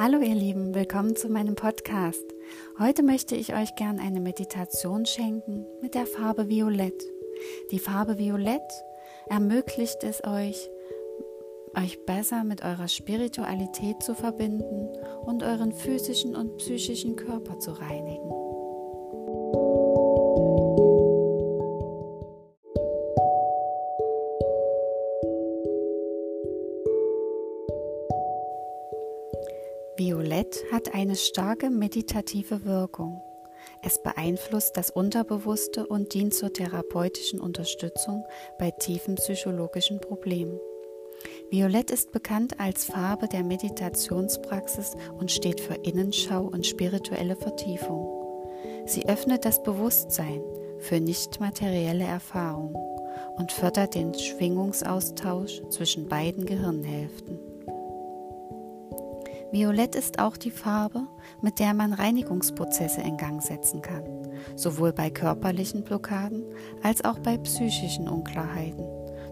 Hallo ihr Lieben, willkommen zu meinem Podcast. Heute möchte ich euch gern eine Meditation schenken mit der Farbe Violett. Die Farbe Violett ermöglicht es euch, euch besser mit eurer Spiritualität zu verbinden und euren physischen und psychischen Körper zu reinigen. Violett hat eine starke meditative Wirkung. Es beeinflusst das Unterbewusste und dient zur therapeutischen Unterstützung bei tiefen psychologischen Problemen. Violett ist bekannt als Farbe der Meditationspraxis und steht für Innenschau und spirituelle Vertiefung. Sie öffnet das Bewusstsein für nicht materielle Erfahrungen und fördert den Schwingungsaustausch zwischen beiden Gehirnhälften. Violett ist auch die Farbe, mit der man Reinigungsprozesse in Gang setzen kann, sowohl bei körperlichen Blockaden als auch bei psychischen Unklarheiten,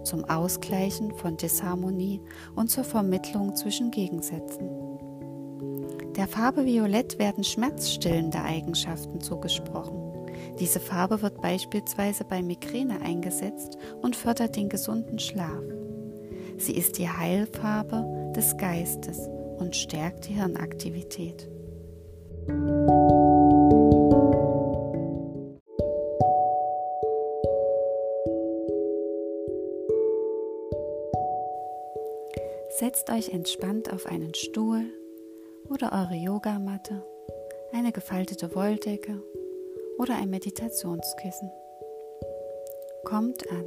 zum Ausgleichen von Disharmonie und zur Vermittlung zwischen Gegensätzen. Der Farbe Violett werden schmerzstillende Eigenschaften zugesprochen. Diese Farbe wird beispielsweise bei Migräne eingesetzt und fördert den gesunden Schlaf. Sie ist die Heilfarbe des Geistes und stärkt die Hirnaktivität. Setzt euch entspannt auf einen Stuhl oder eure Yogamatte, eine gefaltete Wolldecke oder ein Meditationskissen. Kommt an,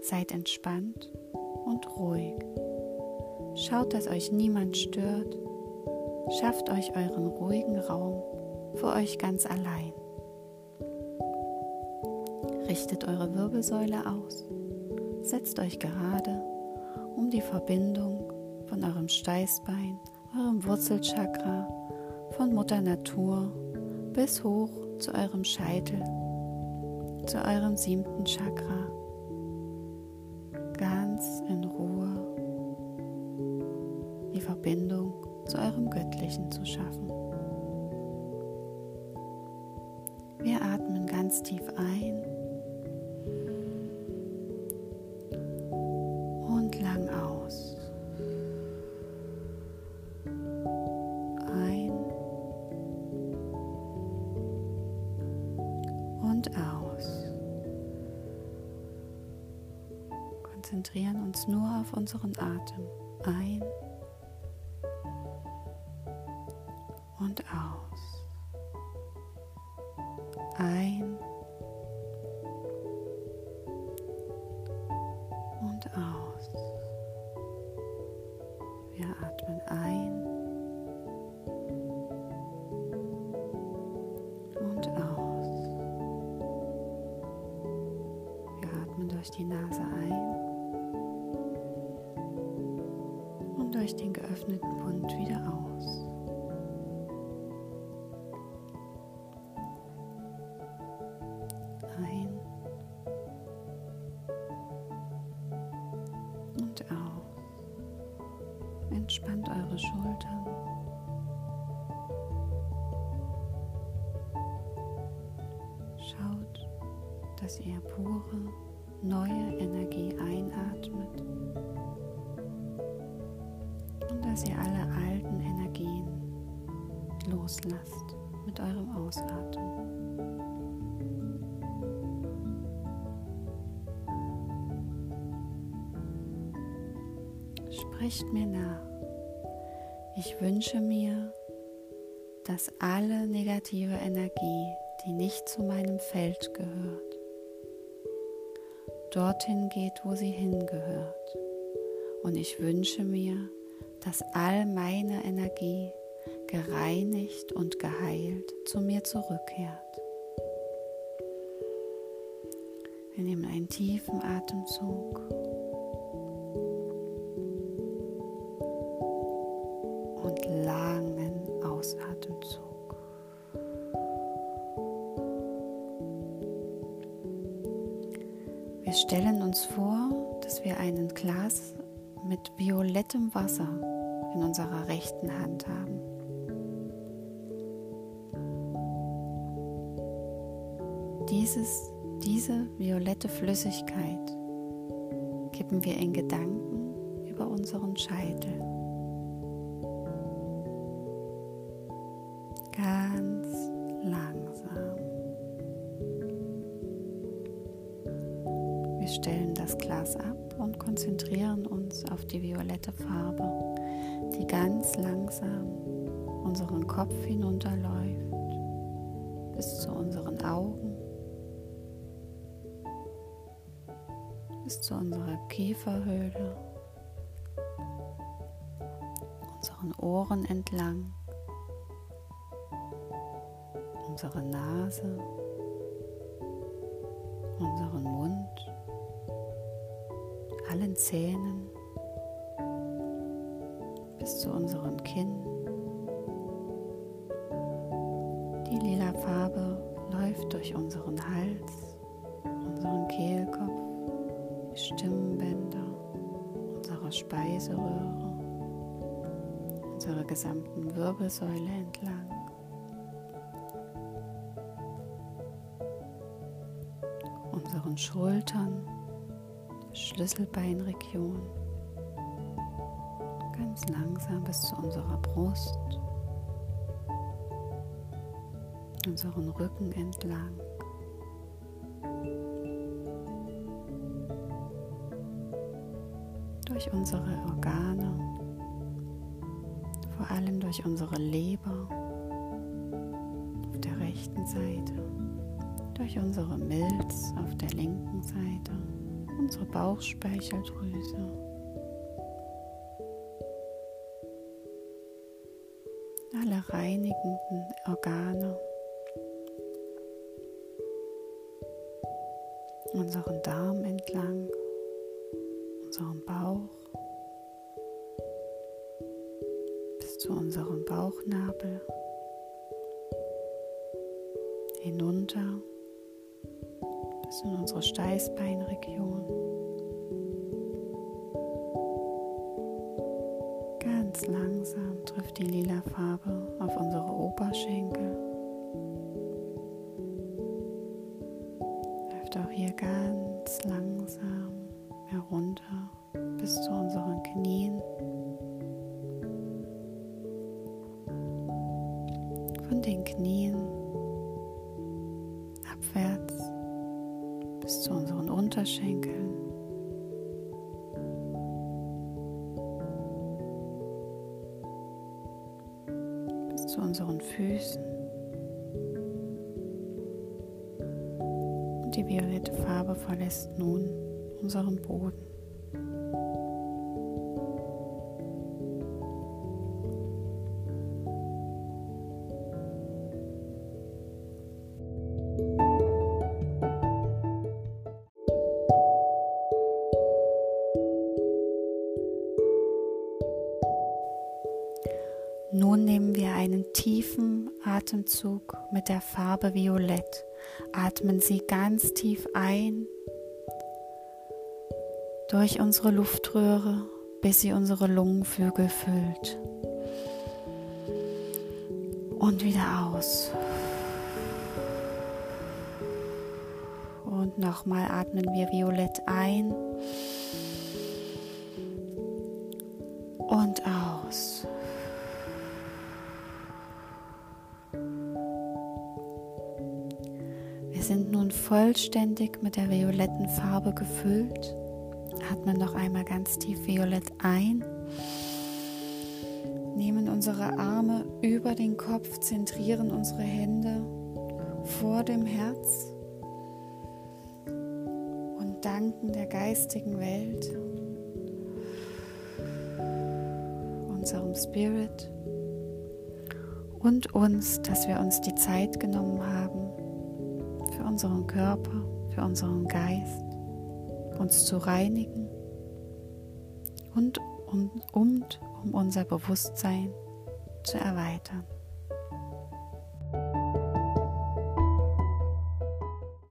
seid entspannt und ruhig. Schaut, dass euch niemand stört. Schafft euch euren ruhigen Raum für euch ganz allein. Richtet eure Wirbelsäule aus. Setzt euch gerade, um die Verbindung von eurem Steißbein, eurem Wurzelchakra, von Mutter Natur bis hoch zu eurem Scheitel, zu eurem siebten Chakra Verbindung zu eurem Göttlichen zu schaffen. Wir atmen ganz tief ein und lang aus. Ein und aus. Konzentrieren uns nur auf unseren Atem. Ein und aus. Ein und aus. Wir atmen ein und aus. Wir atmen durch die Nase ein und durch den geöffneten Mund wieder aus. Entspannt eure Schultern. Schaut, dass ihr pure, neue Energie einatmet und dass ihr alle alten Energien loslasst mit eurem Ausatmen. Sprecht mir nach. Ich wünsche mir, dass alle negative Energie, die nicht zu meinem Feld gehört, dorthin geht, wo sie hingehört. Und ich wünsche mir, dass all meine Energie gereinigt und geheilt zu mir zurückkehrt. Wir nehmen einen tiefen Atemzug Wir stellen uns vor, dass wir ein Glas mit violettem Wasser in unserer rechten Hand haben. Dieses, diese violette Flüssigkeit kippen wir in Gedanken über unseren Scheitel. Ganz Glas ab und konzentrieren uns auf die violette Farbe, die ganz langsam unseren Kopf hinunterläuft bis zu unseren Augen bis zu unserer Kieferhöhle, unseren Ohren entlang, unsere Nase, unseren Mund, allen Zähnen bis zu unserem Kinn. Die lila Farbe läuft durch unseren Hals, unseren Kehlkopf Stimmbänder, unserer Speiseröhre, unserer gesamten Wirbelsäule entlang. Unseren Schultern, Schlüsselbeinregion, ganz langsam bis zu unserer Brust, unseren Rücken entlang. durch unsere Organe, vor allem durch unsere Leber. Auf der rechten Seite, durch unsere Milz auf der linken Seite, unsere Bauchspeicheldrüse. Alle reinigenden Organe, unseren Darm entlang. Unserem Bauch. Bis zu unserem Bauchnabel. Hinunter bis in unsere Steißbeinregion. Ganz langsam trifft die lila Farbe auf unsere Oberschenkel. Läuft auch hier ganz langsam herunter bis zu unseren Knien. Von den Knien unseren Unterschenkeln. Bis zu unseren Füßen. Und die violette Farbe verlässt nun unseren Boden. Nun Atemzug mit der Farbe Violett. Atmen Sie ganz tief ein durch unsere Luftröhre, bis sie unsere Lungenflügel füllt. Und wieder aus. Und nochmal atmen wir violett ein und aus. Sind nun vollständig mit der violetten Farbe gefüllt. Atmen noch einmal ganz tief violett ein. Nehmen unsere Arme über den Kopf, zentrieren unsere Hände vor dem Herz und danken der geistigen Welt, unserem Spirit und uns, dass wir uns die Zeit genommen haben unseren Körper, für unseren Geist uns zu reinigen und, und, und um unser Bewusstsein zu erweitern.